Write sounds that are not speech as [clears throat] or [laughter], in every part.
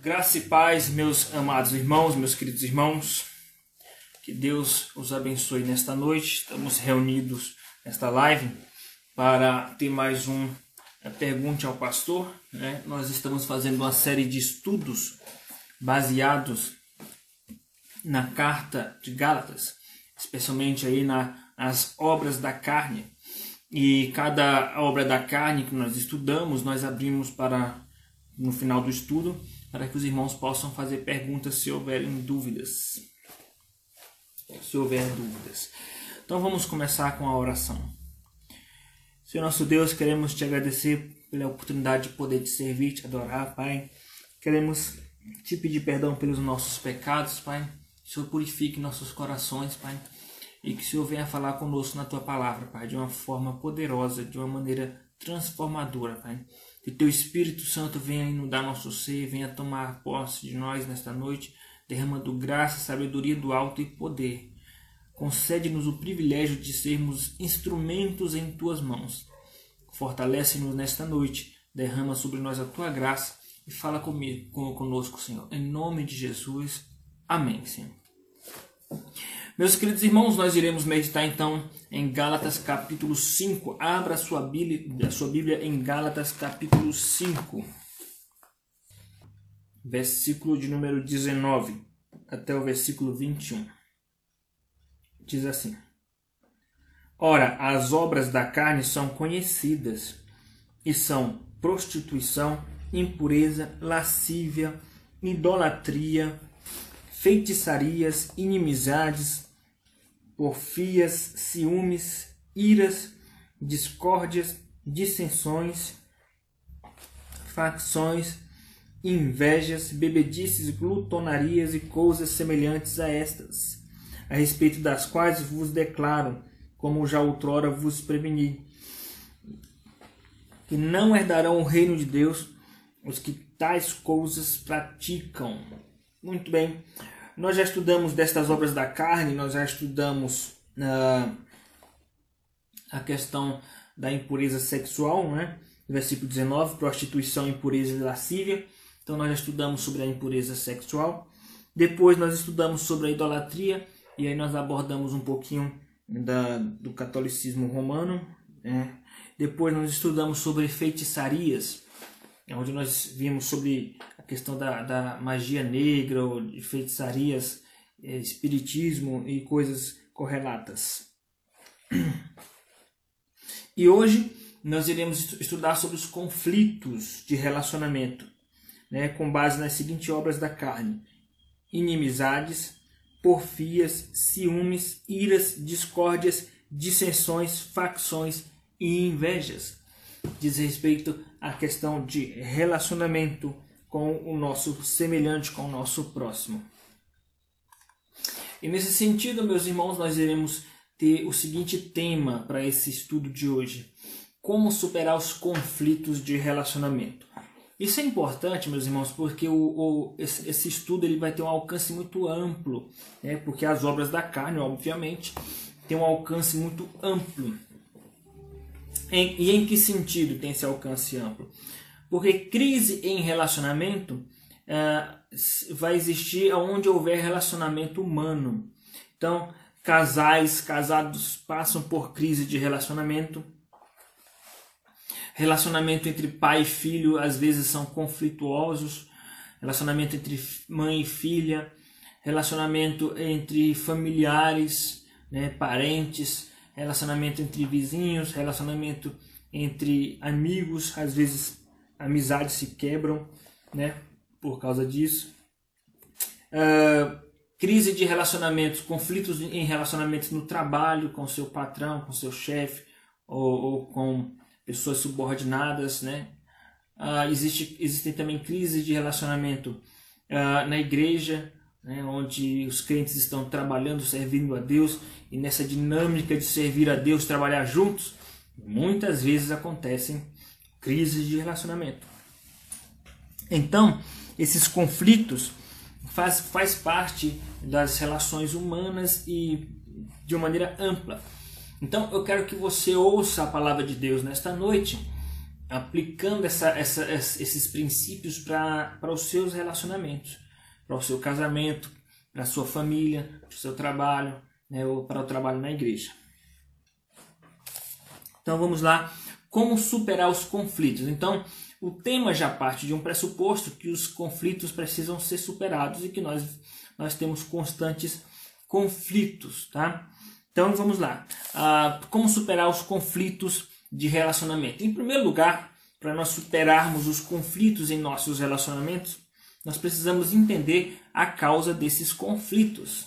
Graça e paz, meus amados irmãos, meus queridos irmãos. Que Deus os abençoe nesta noite. Estamos reunidos nesta live para ter mais um é, Pergunte ao Pastor. Né? Nós estamos fazendo uma série de estudos baseados na carta de Gálatas, especialmente aí na, nas obras da carne. E cada obra da carne que nós estudamos, nós abrimos para, no final do estudo, para que os irmãos possam fazer perguntas se houverem dúvidas. Se houver dúvidas. Então vamos começar com a oração. Senhor nosso Deus, queremos te agradecer pela oportunidade de poder te servir, te adorar, Pai. Queremos te pedir perdão pelos nossos pecados, Pai. Que o Senhor purifique nossos corações, Pai. E que o Senhor venha falar conosco na tua palavra, Pai, de uma forma poderosa, de uma maneira transformadora, Pai. Que teu Espírito Santo venha inundar nosso ser, venha tomar posse de nós nesta noite, derramando graça, sabedoria do alto e poder. Concede-nos o privilégio de sermos instrumentos em tuas mãos. Fortalece-nos nesta noite, derrama sobre nós a tua graça e fala comigo, conosco, Senhor. Em nome de Jesus. Amém, Senhor. Meus queridos irmãos, nós iremos meditar então em Gálatas capítulo 5. Abra sua Bíblia, sua Bíblia em Gálatas capítulo 5. Versículo de número 19 até o versículo 21. Diz assim: Ora, as obras da carne são conhecidas e são prostituição, impureza, lascívia, idolatria, feitiçarias, inimizades, porfias, ciúmes, iras, discórdias, dissensões, facções, invejas, bebedices, glutonarias e coisas semelhantes a estas, a respeito das quais vos declaro, como já outrora vos preveni, que não herdarão o reino de Deus os que tais coisas praticam. Muito bem. Nós já estudamos destas obras da carne, nós já estudamos uh, a questão da impureza sexual, né? versículo 19, prostituição, impureza e lascívia. Então nós já estudamos sobre a impureza sexual. Depois nós estudamos sobre a idolatria e aí nós abordamos um pouquinho da, do catolicismo romano. Né? Depois nós estudamos sobre feitiçarias, onde nós vimos sobre questão da, da magia negra, ou de feitiçarias, é, espiritismo e coisas correlatas. E hoje nós iremos estudar sobre os conflitos de relacionamento, né, com base nas seguintes obras da carne: inimizades, porfias, ciúmes, iras, discórdias, dissensões, facções e invejas. Diz respeito à questão de relacionamento com o nosso semelhante, com o nosso próximo. E nesse sentido, meus irmãos, nós iremos ter o seguinte tema para esse estudo de hoje: como superar os conflitos de relacionamento. Isso é importante, meus irmãos, porque o, o esse, esse, estudo ele vai ter um alcance muito amplo, né? porque as obras da carne, obviamente, têm um alcance muito amplo. Em, e em que sentido tem esse alcance amplo? Porque crise em relacionamento uh, vai existir onde houver relacionamento humano. Então, casais, casados passam por crise de relacionamento. Relacionamento entre pai e filho às vezes são conflituosos. Relacionamento entre mãe e filha. Relacionamento entre familiares, né, parentes. Relacionamento entre vizinhos. Relacionamento entre amigos. Às vezes amizades se quebram né, por causa disso. Uh, crise de relacionamentos, conflitos em relacionamentos no trabalho com seu patrão, com seu chefe ou, ou, com pessoas subordinadas, né? Uh, existe, existem também crises de relacionamento uh, na igreja, né, onde os crentes estão trabalhando, servindo a Deus e nessa dinâmica de servir a Deus, trabalhar juntos, muitas vezes acontecem crises de relacionamento. Então, esses conflitos faz, faz parte das relações humanas e de uma maneira ampla. Então eu quero que você ouça a palavra de Deus nesta noite aplicando essa, essa, esses princípios para os seus relacionamentos, para o seu casamento, para a sua família, para o seu trabalho, né, ou para o trabalho na igreja. Então vamos lá, como superar os conflitos. Então o tema já parte de um pressuposto que os conflitos precisam ser superados e que nós, nós temos constantes conflitos, tá? Então vamos lá, ah, como superar os conflitos de relacionamento. Em primeiro lugar, para nós superarmos os conflitos em nossos relacionamentos, nós precisamos entender a causa desses conflitos.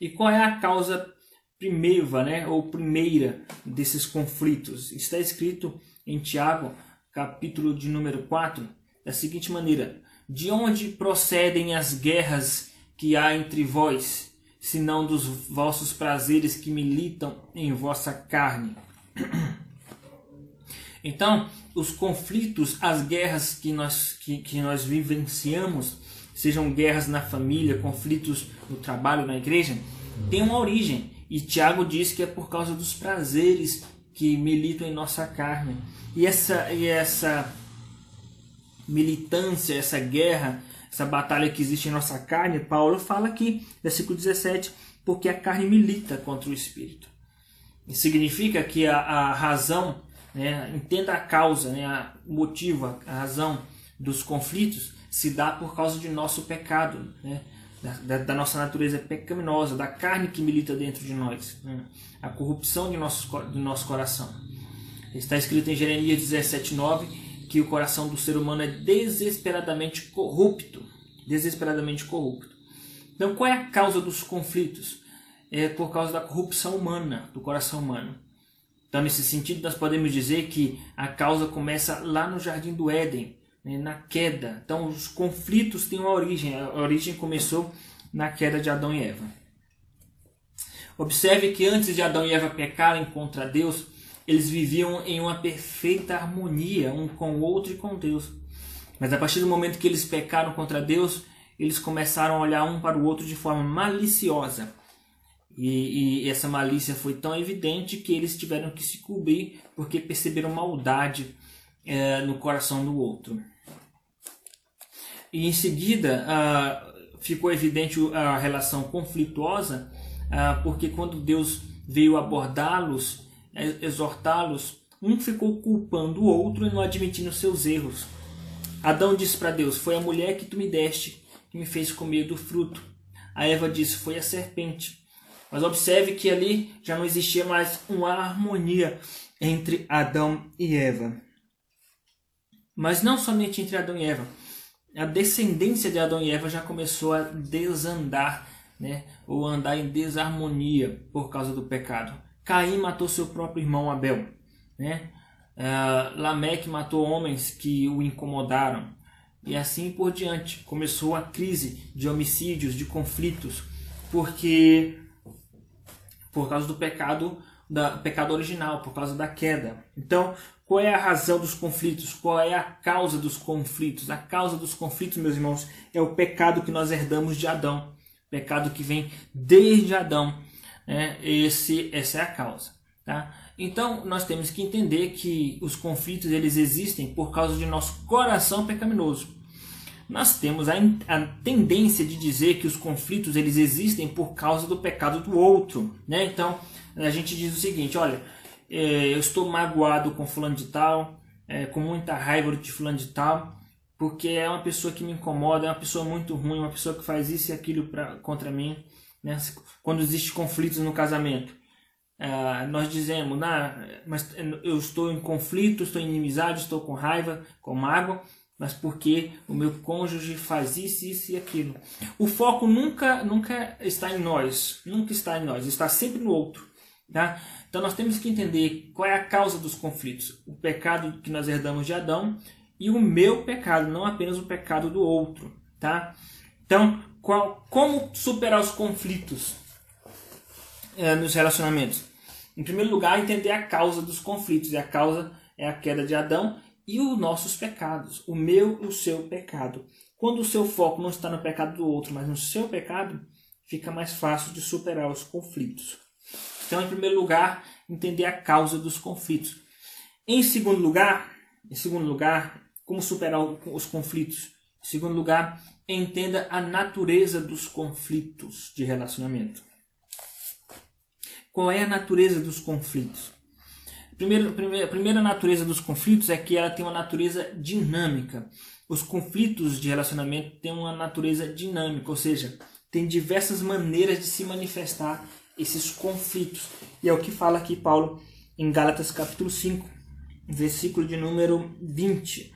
E qual é a causa primeiva, né, ou primeira desses conflitos? Está escrito em Tiago, capítulo de número 4, da seguinte maneira: De onde procedem as guerras que há entre vós, senão dos vossos prazeres que militam em vossa carne? [clears throat] Então, os conflitos, as guerras que nós, que, que nós vivenciamos, sejam guerras na família, conflitos no trabalho, na igreja, têm uma origem. E Tiago diz que é por causa dos prazeres que militam em nossa carne. E essa, e essa militância, essa guerra, essa batalha que existe em nossa carne, Paulo fala aqui, versículo 17, porque a carne milita contra o espírito. Isso significa que a, a razão né, entenda a causa, né, a a razão dos conflitos se dá por causa de nosso pecado, né, da, da, nossa natureza pecaminosa, da carne que milita dentro de nós, né, a corrupção de nosso, do nosso coração. Está escrito em Jeremias 17,9 que o coração do ser humano é desesperadamente corrupto. Desesperadamente corrupto. Então, qual é a causa dos conflitos? É por causa da corrupção humana, do coração humano. Então, nesse sentido, nós podemos dizer que a causa começa lá no Jardim do Éden, né, na queda. Então, os conflitos têm uma origem. A origem começou na queda de Adão e Eva. Observe que antes de Adão e Eva pecarem contra Deus, eles viviam em uma perfeita harmonia um com o outro e com Deus. Mas a partir do momento que eles pecaram contra Deus, eles começaram a olhar um para o outro de forma maliciosa. E, e, essa malícia foi tão evidente que eles tiveram que se cobrir porque perceberam maldade é, no coração do outro. E em seguida uh, ficou evidente a relação conflituosa, uh, porque quando Deus veio abordá-los, é, exortá-los, um ficou culpando o outro e não admitindo seus erros. Adão disse para Deus: Foi a mulher que tu me deste que me fez comer do fruto. A Eva disse: Foi a serpente. Mas observe que ali já não existia mais uma harmonia entre Adão e Eva. Mas não somente entre Adão e Eva. A descendência de Adão e Eva já começou a desandar, né? ou andar em desarmonia por causa do pecado. Caim matou seu próprio irmão Abel. Né? Uh, Lameque matou homens que o incomodaram. E assim por diante. Começou a crise de homicídios, de conflitos, porque por causa do pecado da pecado original, por causa da queda. Então, qual é a razão dos conflitos? Qual é a causa dos conflitos? A causa dos conflitos, meus irmãos, é o pecado que nós herdamos de Adão, pecado que vem desde Adão. Né? Esse, essa é a causa. Tá? Então, nós temos que entender que os conflitos eles existem por causa de nosso coração pecaminoso nós temos a, a, tendência de dizer que os conflitos eles existem por causa do pecado do outro, né? Então a gente diz o seguinte, olha, é, eu estou magoado com fulano de tal, é, com muita raiva de fulano de tal, porque é uma pessoa que me incomoda, é uma pessoa muito ruim, uma pessoa que faz isso e aquilo pra, contra mim, né? Quando existe conflitos no casamento, é, nós dizemos, nah, mas eu estou em conflito, estou em inimizade, estou com raiva, com mágoa, mas porque o meu cônjuge faz isso, isso e aquilo. O foco nunca, nunca está em nós, nunca está em nós, está sempre no outro. Tá? Então nós temos que entender qual é a causa dos conflitos. O pecado que nós herdamos de Adão e o meu pecado, não apenas o pecado do outro. Tá? Então, qual, como superar os conflitos é, nos relacionamentos? Em primeiro lugar, entender a causa dos conflitos. E a causa é a queda de Adão e os nossos pecados, o meu e o seu pecado. Quando o seu foco não está no pecado do outro, mas no seu pecado, fica mais fácil de superar os conflitos. Então, em primeiro lugar, entender a causa dos conflitos. Em segundo lugar, em segundo lugar, como superar os conflitos? Em segundo lugar, entenda a natureza dos conflitos de relacionamento. Qual é a natureza dos conflitos? Primeiro, a primeira natureza dos conflitos é que ela tem uma natureza dinâmica. Os conflitos de relacionamento têm uma natureza dinâmica, ou seja, tem diversas maneiras de se manifestar esses conflitos. E é o que fala aqui Paulo em Gálatas capítulo 5, versículo de número 20.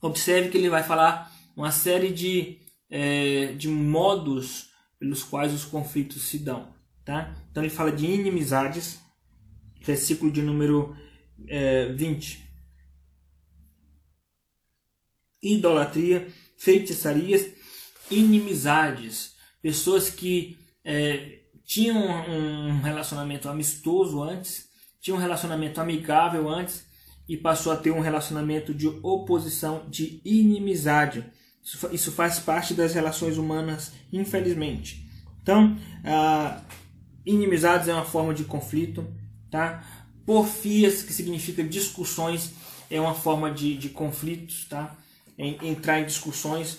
Observe que ele vai falar uma série de, é, de modos pelos quais os conflitos se dão. Tá? Então ele fala de inimizades, versículo de número é, 20. Idolatria, feitiçarias, inimizades. Pessoas que é, tinham um relacionamento amistoso antes, tinham um relacionamento amigável antes e passou a ter um relacionamento de oposição, de inimizade. Isso, isso faz parte das relações humanas, infelizmente. Então, ah, inimizades é uma forma de conflito, tá? Porfias, que significa discussões, é uma forma de, de conflitos, tá? entrar em discussões,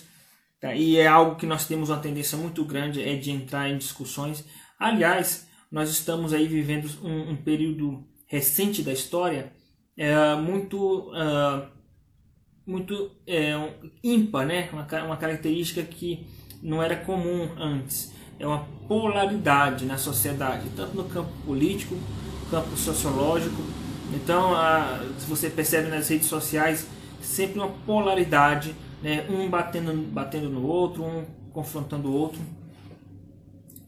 tá? E é algo que nós temos uma tendência muito grande, é de entrar em discussões. Aliás, nós estamos aí vivendo um, um período recente da história é muito uh, muito é, ímpar, né? Uma, uma característica que não era comum antes. É uma polaridade na sociedade, tanto no campo político, campo sociológico. Então, a, se você percebe nas redes sociais, sempre uma polaridade, né? um batendo, batendo no outro, um confrontando o outro.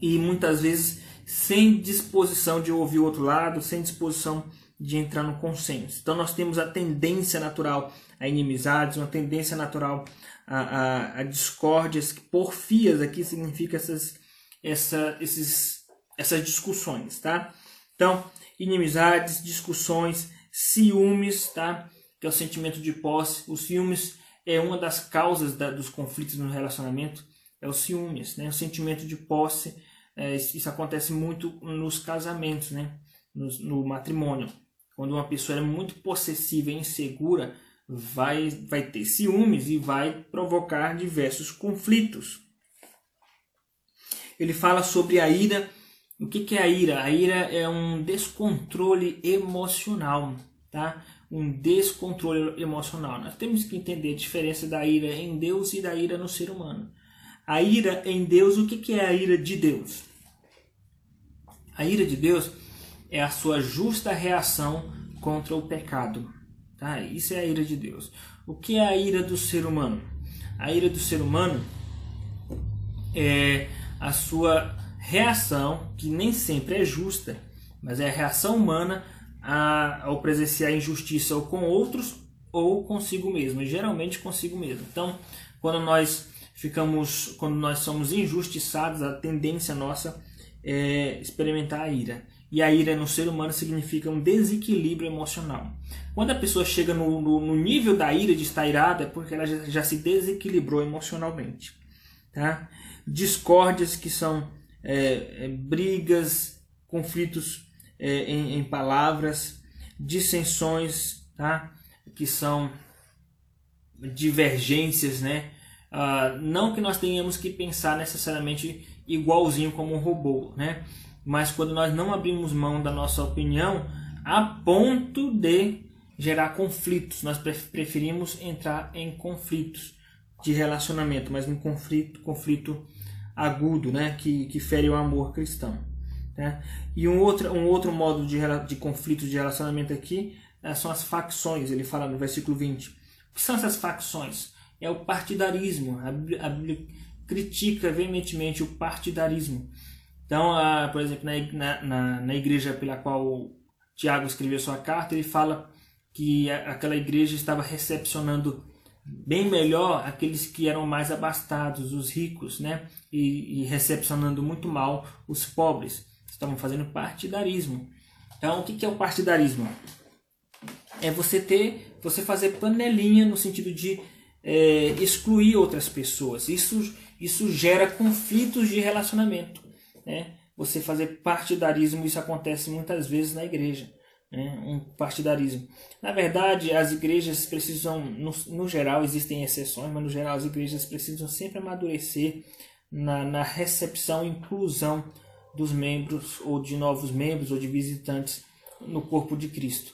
E muitas vezes sem disposição de ouvir o outro lado, sem disposição de entrar no consenso. Então nós temos a tendência natural a inimizades, uma tendência natural a, a, a discórdias, porfias aqui significa essas, essa, esses, essas discussões, tá? Então, inimizades, discussões, ciúmes, tá? Que é o sentimento de posse. Os ciúmes é uma das causas da, dos conflitos no relacionamento, é o ciúmes, né? O sentimento de posse é, isso acontece muito nos casamentos, né? no, no matrimônio. Quando uma pessoa é muito possessiva e insegura, vai, vai ter ciúmes e vai provocar diversos conflitos. Ele fala sobre a ira. O que, que é a ira? A ira é um descontrole emocional, tá? Um descontrole emocional. Nós temos que entender a diferença da ira em Deus e da ira no ser humano. A ira em Deus, o que, que é a ira de Deus? A ira de Deus é a sua justa reação contra o pecado. Tá? Isso é a ira de Deus. O que é a ira do ser humano? A ira do ser humano é a sua reação, que nem sempre é justa, mas é a reação humana a, ao presenciar injustiça ou com outros ou consigo mesmo, geralmente consigo mesmo. Então, quando nós ficamos, quando nós somos injustiçados, a tendência nossa é, experimentar a ira. E a ira no ser humano significa um desequilíbrio emocional. Quando a pessoa chega no, no, no nível da ira de estar irada, é porque ela já, já, se desequilibrou emocionalmente. Tá? Discórdias que são é, é, brigas, conflitos é, em, em, palavras, dissensões, tá? que são divergências, né? Ah, não que nós tenhamos que pensar necessariamente igualzinho como um robô, né? Mas quando nós não abrimos mão da nossa opinião a ponto de gerar conflitos, nós preferimos entrar em conflitos de relacionamento, mas um conflito, conflito agudo, né? Que, que fere o amor cristão. Né? E um outro, um outro modo de, de conflito de relacionamento aqui é, são as facções. Ele fala no versículo 20. O que são essas facções? É o partidarismo. A Bíblia critica veementemente o partidarismo. Então, a, por exemplo, na, na, na igreja pela qual Tiago escreveu sua carta, ele fala que aquela igreja estava recepcionando bem melhor aqueles que eram mais abastados, os ricos, né? E, e, recepcionando muito mal os pobres. Estavam fazendo partidarismo. Então, o que é o partidarismo? É você ter, você fazer panelinha no sentido de é, excluir outras pessoas. Isso isso gera conflitos de relacionamento. Né? Você fazer partidarismo, isso acontece muitas vezes na igreja. né? um partidarismo. Na verdade, as igrejas precisam, no, no, geral, existem exceções, mas no geral as igrejas precisam sempre amadurecer na, na recepção e inclusão dos membros, ou de novos membros, ou de visitantes no corpo de Cristo.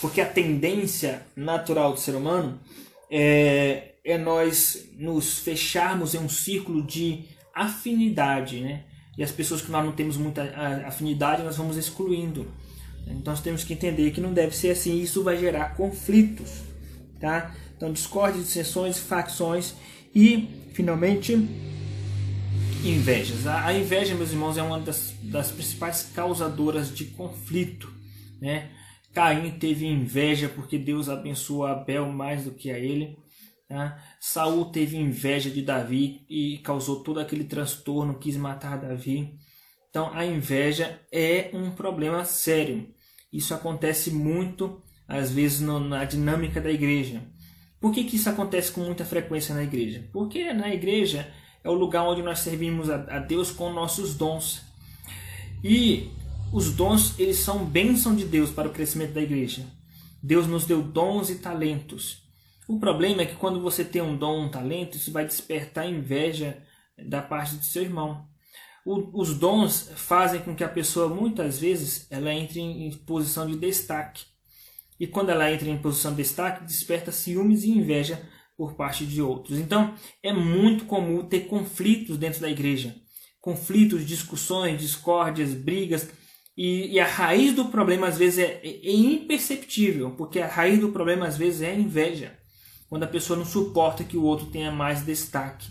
Porque a tendência natural do ser humano é, é nós nos fecharmos em um círculo de afinidade, né? E as pessoas que nós não temos muita afinidade, nós vamos excluindo. Então nós temos que entender que não deve ser assim, isso vai gerar conflitos, tá? Então discórdia, dissensões, facções e, finalmente, invejas. A, inveja, meus irmãos, é uma das, das principais causadoras de conflito, né? Caim teve inveja porque Deus abençoou Abel mais do que a ele. Tá? Saul teve inveja de Davi e causou todo aquele transtorno, quis matar Davi. Então a inveja é um problema sério. Isso acontece muito, às vezes, no, na dinâmica da igreja. Por que, que isso acontece com muita frequência na igreja? Porque na igreja é o lugar onde nós servimos a, a Deus com nossos dons. E os dons, eles são bênção de Deus para o crescimento da igreja. Deus nos deu dons e talentos. O problema é que quando você tem um dom, um talento, isso vai despertar inveja da parte do seu irmão. O, os dons fazem com que a pessoa muitas vezes ela entre em posição de destaque. E quando ela entra em posição de destaque, desperta ciúmes e inveja por parte de outros. Então, é muito comum ter conflitos dentro da igreja. Conflitos, discussões, discórdias, brigas. E, e a raiz do problema às vezes é, é, imperceptível, porque a raiz do problema às vezes é a inveja. Quando a pessoa não suporta que o outro tenha mais destaque.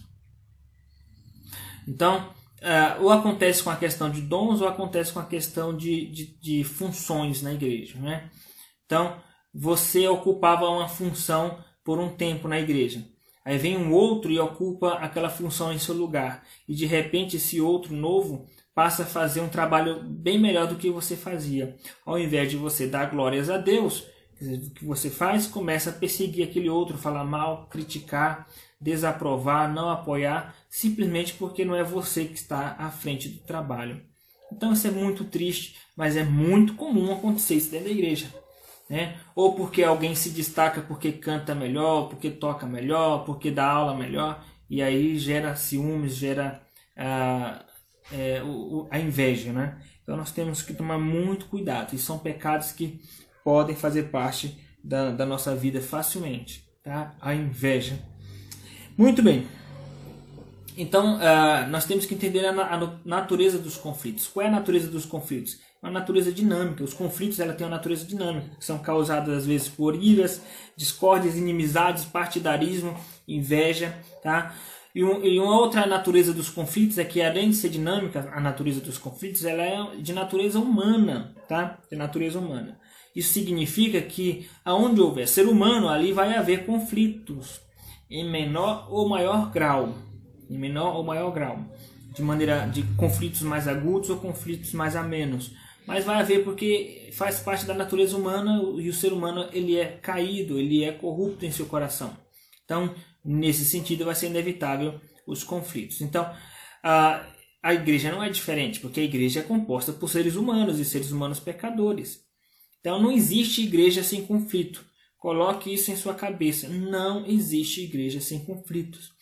Então, Uh, ou acontece com a questão de dons ou acontece com a questão de, de, de, funções na igreja. Né? Então, você ocupava uma função por um tempo na igreja. Aí vem um outro e ocupa aquela função em seu lugar. E de repente esse outro novo passa a fazer um trabalho bem melhor do que você fazia. Ao invés de você dar glórias a Deus, o que você faz? Começa a perseguir aquele outro, falar mal, criticar, desaprovar, não apoiar, simplesmente porque não é você que está à frente do trabalho. Então isso é muito triste, mas é muito comum acontecer isso dentro da igreja. Né? Ou porque alguém se destaca porque canta melhor, porque toca melhor, porque dá aula melhor, e aí gera ciúmes, gera a, é, a inveja. Né? Então nós temos que tomar muito cuidado, e são pecados que podem fazer parte da, da nossa vida facilmente. Tá? A inveja muito bem. Então, uh, nós temos que entender a, a, natureza dos conflitos. Qual é a natureza dos conflitos? Uma natureza dinâmica. Os conflitos ela têm uma natureza dinâmica, que são causados às vezes por iras, discórdias, inimizades, partidarismo, inveja, tá? E, um, e, uma outra natureza dos conflitos é que além de ser dinâmica, a natureza dos conflitos ela é de natureza humana, tá? De natureza humana. Isso significa que aonde houver ser humano, ali vai haver conflitos em menor ou maior grau, em menor ou maior grau, de maneira de conflitos mais agudos ou conflitos mais amenos. Mas vai haver porque faz parte da natureza humana e o ser humano ele é caído, ele é corrupto em seu coração. Então, nesse sentido, vai ser inevitável os conflitos. Então, a, a igreja não é diferente, porque a igreja é composta por seres humanos e seres humanos pecadores. Então, não existe igreja sem conflito. Coloque isso em sua cabeça. Não existe igreja sem conflitos.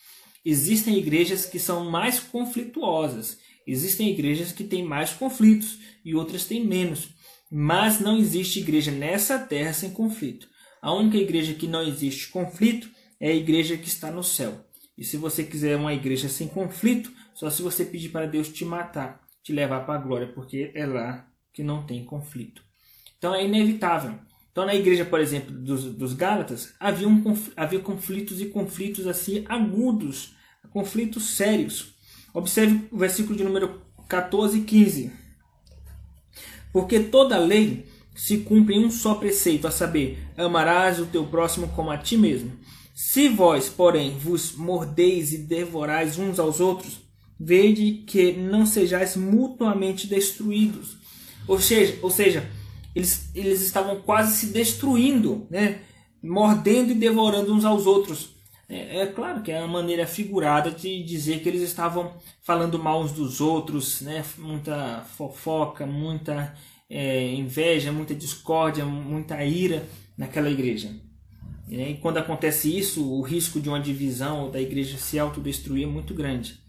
Existem igrejas que são mais conflituosas. Existem igrejas que têm mais conflitos e outras têm menos. Mas não existe igreja nessa terra sem conflito. A única igreja que não existe conflito é a igreja que está no céu. E se você quiser uma igreja sem conflito, só se você pedir para Deus te matar, te levar para a glória, porque é lá que não tem conflito. Então é inevitável. Então, na igreja, por exemplo, dos, dos Gálatas, havia, um, havia conflitos e conflitos assim agudos, conflitos sérios. Observe o versículo de número 14 e 15. Porque toda lei se cumpre em um só preceito, a saber, amarás o teu próximo como a ti mesmo. Se vós, porém, vos mordeis e devorais uns aos outros, vede que não sejais mutuamente destruídos. Ou seja, ou seja, eles, eles estavam quase se destruindo, né? mordendo e devorando uns aos outros. É, é, claro que é uma maneira figurada de dizer que eles estavam falando mal uns dos outros, né? muita fofoca, muita é, inveja, muita discórdia, muita ira naquela igreja. E quando acontece isso, o risco de uma divisão ou da igreja se autodestruir é muito grande.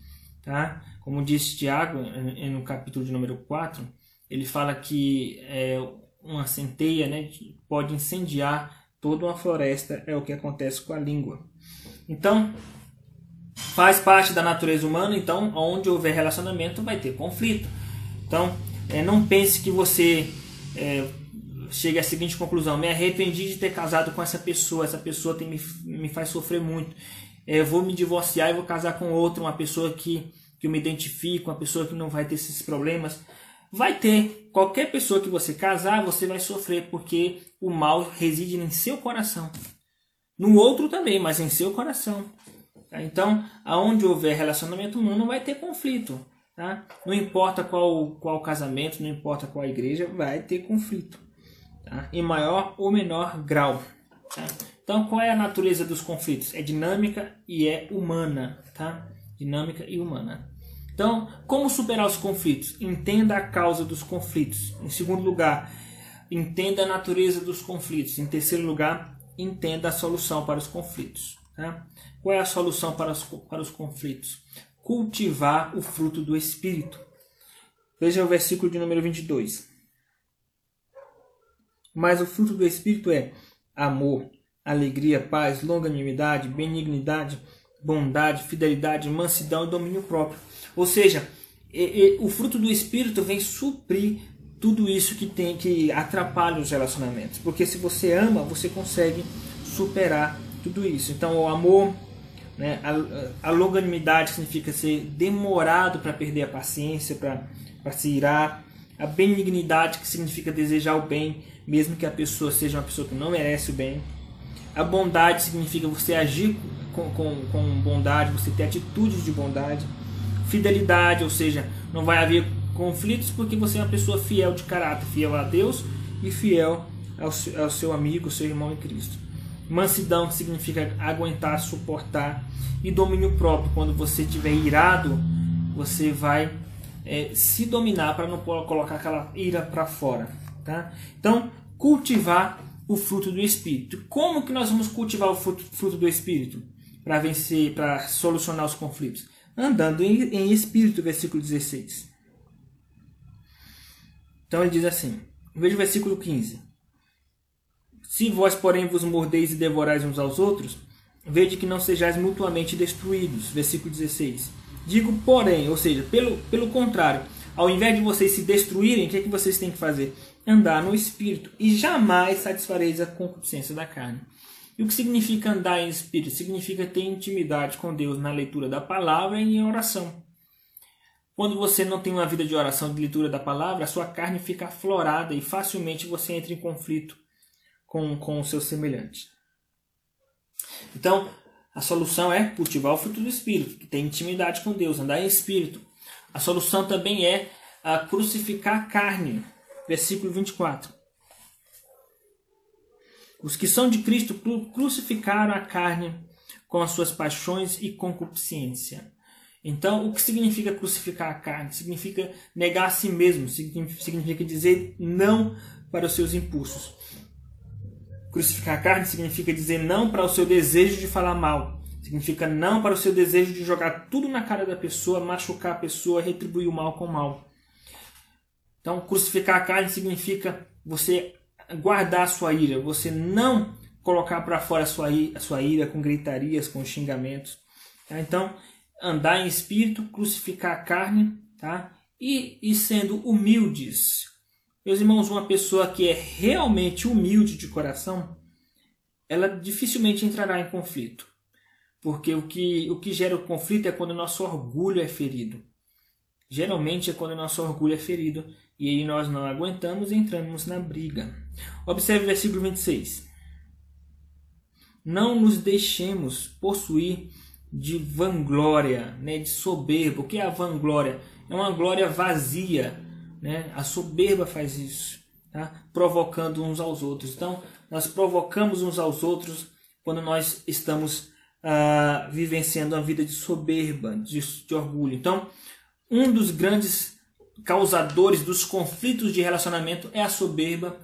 Tá? Como disse Tiago no capítulo de número 4, ele fala que é, uma centeia né, pode incendiar toda uma floresta, é o que acontece com a língua. Então, faz parte da natureza humana, então, onde houver relacionamento vai ter conflito. Então, é, não pense que você é, chegue à seguinte conclusão: me arrependi de ter casado com essa pessoa, essa pessoa tem, me, me faz sofrer muito. É, vou me divorciar e vou casar com outra, uma pessoa que, que eu me identifico, uma pessoa que não vai ter esses problemas. Vai ter. Qualquer pessoa que você casar, você vai sofrer, porque o mal reside em seu coração. No outro também, mas em seu coração. Tá? Então, aonde houver relacionamento humano, vai ter conflito. Tá? Não importa qual, qual casamento, não importa qual igreja, vai ter conflito tá? em maior ou menor grau. Tá? Então, qual é a natureza dos conflitos? É dinâmica e é humana. Tá? Dinâmica e humana. Então, como superar os conflitos? Entenda a causa dos conflitos. Em segundo lugar, entenda a natureza dos conflitos. Em terceiro lugar, entenda a solução para os conflitos. Tá? Qual é a solução para os, para os conflitos? Cultivar o fruto do Espírito. Veja o versículo de número 22. Mas o fruto do Espírito é amor, alegria, paz, longanimidade, benignidade, bondade, fidelidade, mansidão e domínio próprio. Ou seja, e, e, o fruto do Espírito vem suprir tudo isso que tem que atrapalha os relacionamentos. Porque se você ama, você consegue superar tudo isso. Então, o amor, né, a, a longanimidade significa ser demorado para perder a paciência, para se irar. A benignidade, que significa desejar o bem, mesmo que a pessoa seja uma pessoa que não merece o bem. A bondade significa você agir com, com, com bondade, você ter atitudes de bondade. Fidelidade, ou seja, não vai haver conflitos porque você é uma pessoa fiel de caráter, fiel a Deus e fiel ao ao seu amigo, seu irmão em Cristo. Mansidão significa aguentar, suportar. E domínio próprio, quando você estiver irado, você vai é, se dominar para não colocar aquela ira para fora. Tá? Então, cultivar o fruto do Espírito. Como que nós vamos cultivar o fruto, fruto do Espírito para vencer, para solucionar os conflitos? Andando em, em Espírito, versículo 16. Então ele diz assim, veja o versículo 15. Se vós, porém, vos mordeis e devorais uns aos outros, vede que não sejais mutuamente destruídos. Versículo 16. Digo, porém, ou seja, pelo, pelo contrário, ao invés de vocês se destruírem, o que, é que vocês têm que fazer? andar no espírito e jamais satisfareis a concupiscência da carne. E o que significa andar em espírito? Significa ter intimidade com Deus na leitura da palavra e em oração. Quando você não tem uma vida de oração, de leitura da palavra, a sua carne fica aflorada e facilmente você entra em conflito com, com o seu semelhante. Então, a solução é cultivar o fruto do Espírito, ter intimidade com Deus, andar em Espírito. A solução também é a crucificar a carne, versículo 24. Os que são de Cristo crucificaram a carne com as suas paixões e concupiscência. Então, o que significa crucificar a carne? Significa negar a si mesmo, significa dizer não para os seus impulsos. Crucificar a carne significa dizer não para o seu desejo de falar mal, significa não para o seu desejo de jogar tudo na cara da pessoa, machucar a pessoa, retribuir o mal com o mal. Então, crucificar a carne significa você guardar a sua ira, você não colocar para fora a sua, ira, a sua ira com gritarias, com xingamentos. Tá? Então, andar em espírito, crucificar a carne tá? e, e sendo humildes. Meus irmãos, uma pessoa que é realmente humilde de coração, ela dificilmente entrará em conflito. Porque o que, o que gera o conflito é quando o nosso orgulho é ferido. Geralmente é quando nosso orgulho é ferido e aí nós não aguentamos e entramos na briga. Observe o versículo 26. Não nos deixemos possuir de vanglória, né, de soberba. O que é a vanglória? É uma glória vazia. Né? A soberba faz isso, tá? provocando uns aos outros. Então, nós provocamos uns aos outros quando nós estamos ah, vivenciando uma vida de soberba, de, de orgulho. Então, um dos grandes causadores dos conflitos de relacionamento é a soberba,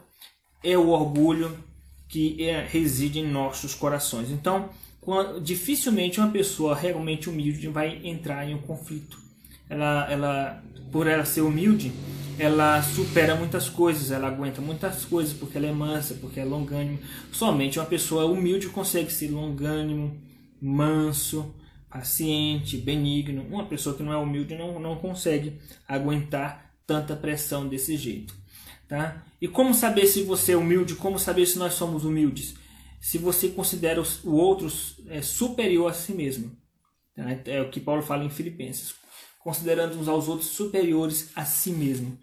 é o orgulho que é, reside em nossos corações. Então, quando, dificilmente uma pessoa realmente humilde vai entrar em um conflito. Ela, ela, por ela ser humilde, ela supera muitas coisas, ela aguenta muitas coisas porque ela é mansa, porque é longânimo. Somente uma pessoa humilde consegue ser longânimo, manso, paciente, benigno. Uma pessoa que não é humilde não, não consegue aguentar tanta pressão desse jeito. Tá? E como saber se você é humilde? Como saber se nós somos humildes? Se você considera o outro é, superior a si mesmo. Tá? É o que Paulo fala em Filipenses. Considerando uns aos outros superiores a si mesmo.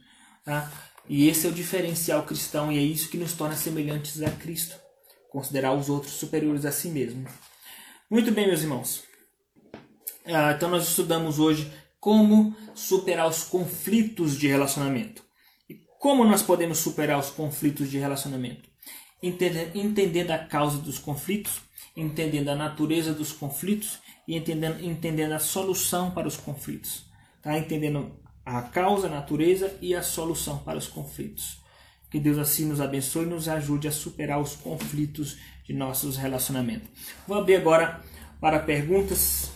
Tá? E esse é o diferencial cristão e é isso que nos torna semelhantes a Cristo. Considerar os outros superiores a si mesmo. Muito bem, meus irmãos. Ah, então nós estudamos hoje como superar os conflitos de relacionamento. E como nós podemos superar os conflitos de relacionamento? Entendendo a causa dos conflitos, entendendo a natureza dos conflitos e entendendo, entendendo a solução para os conflitos. Tá? Entendendo a causa, a natureza e a solução para os conflitos. Que Deus assim nos abençoe e nos ajude a superar os conflitos de nossos relacionamentos. Vou abrir agora para perguntas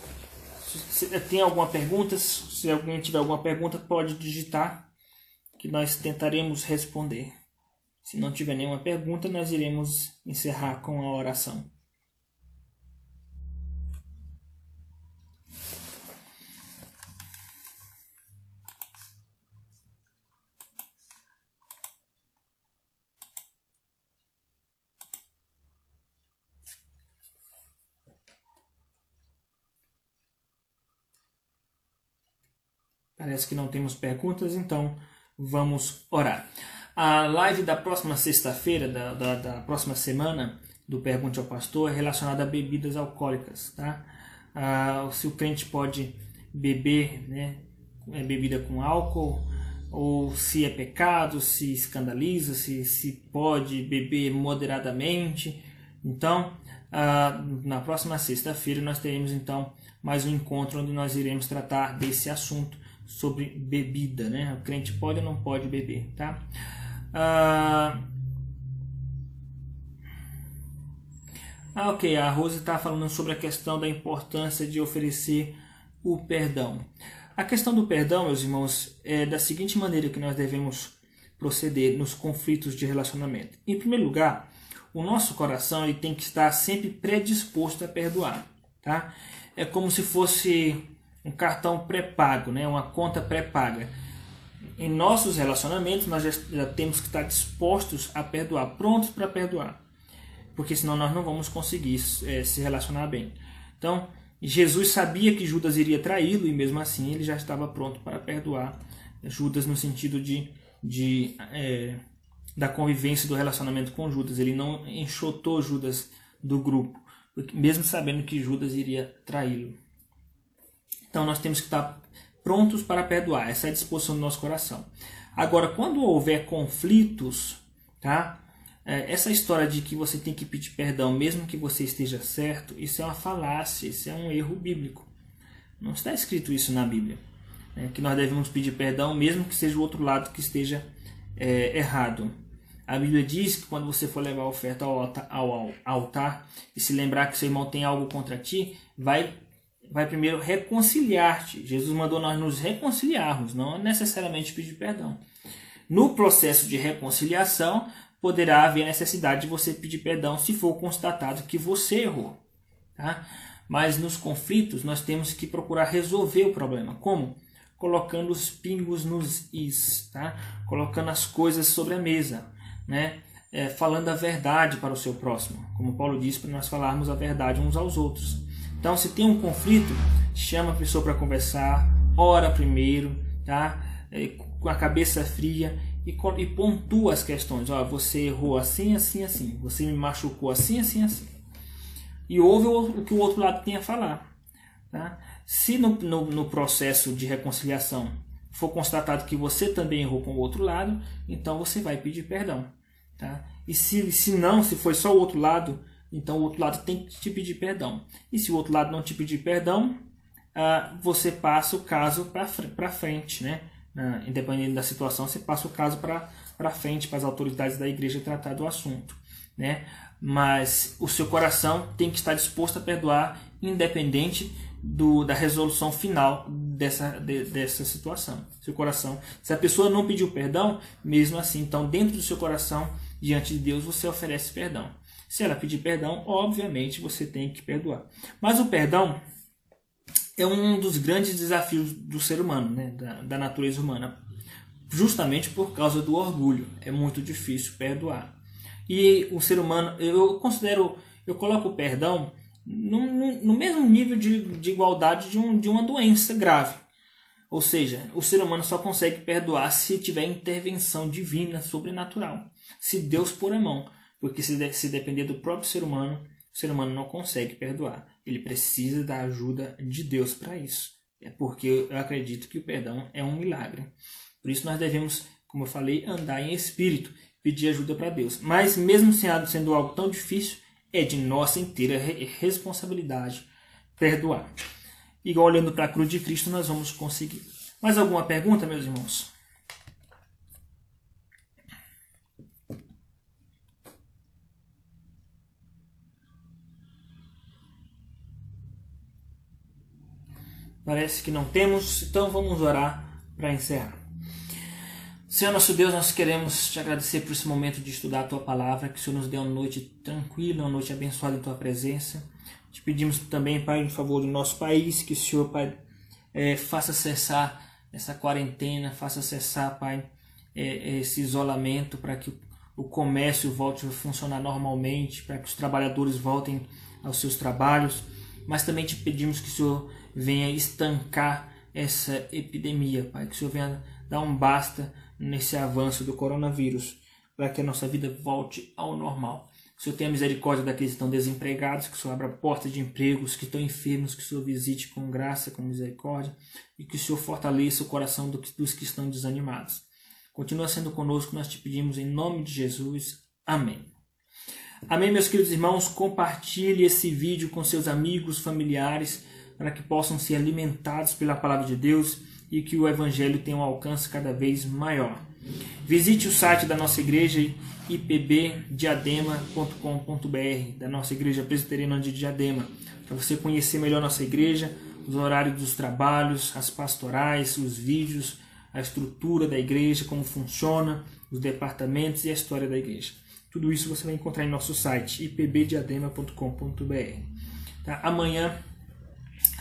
se tem alguma pergunta, se alguém tiver alguma pergunta, pode digitar que nós tentaremos responder. Se não tiver nenhuma pergunta, nós iremos encerrar com a oração. Parece que não temos perguntas, então vamos orar. A live da próxima sexta-feira, da, da, da, próxima semana, do Pergunte ao Pastor, é relacionada a bebidas alcoólicas. Tá? Ah, se o crente pode beber né, é bebida com álcool, ou se é pecado, se escandaliza, se, se pode beber moderadamente. Então, ah, na próxima sexta-feira, nós teremos então mais um encontro onde nós iremos tratar desse assunto sobre bebida, né? O crente pode ou não pode beber, tá? Ah, ah ok. A Rose está falando sobre a questão da importância de oferecer o perdão. A questão do perdão, meus irmãos, é da seguinte maneira que nós devemos proceder nos conflitos de relacionamento. Em primeiro lugar, o nosso coração ele tem que estar sempre predisposto a perdoar, tá? É como se fosse um cartão pré-pago, né? uma conta pré-paga. Em nossos relacionamentos, nós já, já, temos que estar dispostos a perdoar, prontos para perdoar, porque senão nós não vamos conseguir é, se relacionar bem. Então, Jesus sabia que Judas iria traí-lo e mesmo assim ele já estava pronto para perdoar Judas no sentido de, de é, da convivência do relacionamento com Judas. Ele não enxotou Judas do grupo, mesmo sabendo que Judas iria traí-lo. Então nós temos que estar prontos para perdoar. Essa é a disposição do nosso coração. Agora, quando houver conflitos, tá? É, essa história de que você tem que pedir perdão mesmo que você esteja certo, isso é uma falácia, isso é um erro bíblico. Não está escrito isso na Bíblia. Né? Que nós devemos pedir perdão mesmo que seja o outro lado que esteja é, errado. A Bíblia diz que quando você for levar a oferta ao altar, ao altar e se lembrar que seu irmão tem algo contra ti, vai vai primeiro reconciliar-te. Jesus mandou nós nos reconciliarmos, não necessariamente pedir perdão. No processo de reconciliação, poderá haver necessidade de você pedir perdão se for constatado que você errou. Tá? Mas nos conflitos, nós temos que procurar resolver o problema. Como? Colocando os pingos nos is, tá? colocando as coisas sobre a mesa, né? É, falando a verdade para o seu próximo. Como Paulo diz, para nós falarmos a verdade uns aos outros. Então, se tem um conflito, chama a pessoa para conversar, ora primeiro, tá? É, com a cabeça fria e, e pontua as questões. Ó, você errou assim, assim, assim. Você me machucou assim, assim, assim. E ouve o, que o outro lado tem a falar. Tá? Se no, no, no processo de reconciliação for constatado que você também errou com o outro lado, então você vai pedir perdão. Tá? E se, se não, se foi só o outro lado, então o outro lado tem que te pedir perdão. E se o outro lado não te pedir perdão, uh, você passa o caso para frente, né? né, independente da situação, você passa o caso para frente, para as autoridades da igreja tratar do assunto. Né? Mas o seu coração tem que estar disposto a perdoar, independente do, da resolução final dessa, de, dessa situação. Seu coração. Se a pessoa não pediu perdão, mesmo assim, então dentro do seu coração, diante de Deus, você oferece perdão. Se ela pedir perdão, obviamente você tem que perdoar. Mas o perdão é um dos grandes desafios do ser humano, né? da, da natureza humana, justamente por causa do orgulho. É muito difícil perdoar. E o ser humano, eu considero, eu coloco o perdão no, no mesmo nível de, de igualdade de, um, de uma doença grave. Ou seja, o ser humano só consegue perdoar se tiver intervenção divina, sobrenatural. Se Deus pôr a mão. Porque se, se depender do próprio ser humano, o ser humano não consegue perdoar. Ele precisa da ajuda de Deus para isso. É porque eu acredito que o perdão é um milagre. Por isso nós devemos, como eu falei, andar em espírito, pedir ajuda para Deus. Mas mesmo sendo algo tão difícil, é de nossa inteira responsabilidade perdoar. Igual olhando para a cruz de Cristo, nós vamos conseguir. Mais alguma pergunta, meus irmãos? Parece que não temos, então vamos orar para encerrar. Senhor nosso Deus, nós queremos te agradecer por esse momento de estudar a tua palavra, que o Senhor nos dê uma noite tranquila, uma noite abençoada em tua presença. Te pedimos também, Pai, em favor do nosso país, que o Senhor, Pai, é, faça cessar essa quarentena, faça cessar, Pai, é, esse isolamento, para que o comércio volte a funcionar normalmente, para que os trabalhadores voltem aos seus trabalhos. Mas também te pedimos que o Senhor venha estancar essa epidemia, Pai, que o Senhor venha dar um basta nesse avanço do coronavírus, para que a nossa vida volte ao normal. Que o Senhor tenha misericórdia daqueles que estão desempregados, que o Senhor abra portas de empregos, que estão enfermos, que o Senhor visite com graça, com misericórdia, e que o Senhor fortaleça o coração dos que estão desanimados. Continua sendo conosco, nós te pedimos em nome de Jesus. Amém. Amém, meus queridos irmãos. Compartilhe esse vídeo com seus amigos, familiares, para que possam ser alimentados pela palavra de Deus e que o Evangelho tenha um alcance cada vez maior. Visite o site da nossa igreja ipbdiadema.com.br, da nossa igreja presbiteriana de Diadema, para você conhecer melhor nossa igreja, os horários dos trabalhos, as pastorais, os vídeos, a estrutura da igreja, como funciona, os departamentos e a história da igreja. Tudo isso você vai encontrar em nosso site ipbdiadema.com.br. Tá? Amanhã,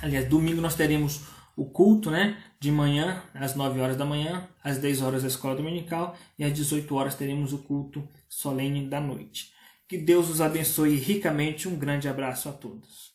aliás, domingo nós teremos o culto, né? De manhã, às 9 horas da manhã, às 10 horas a escola dominical e às 18 horas teremos o culto solene da noite. Que Deus os abençoe ricamente. Um grande abraço a todos.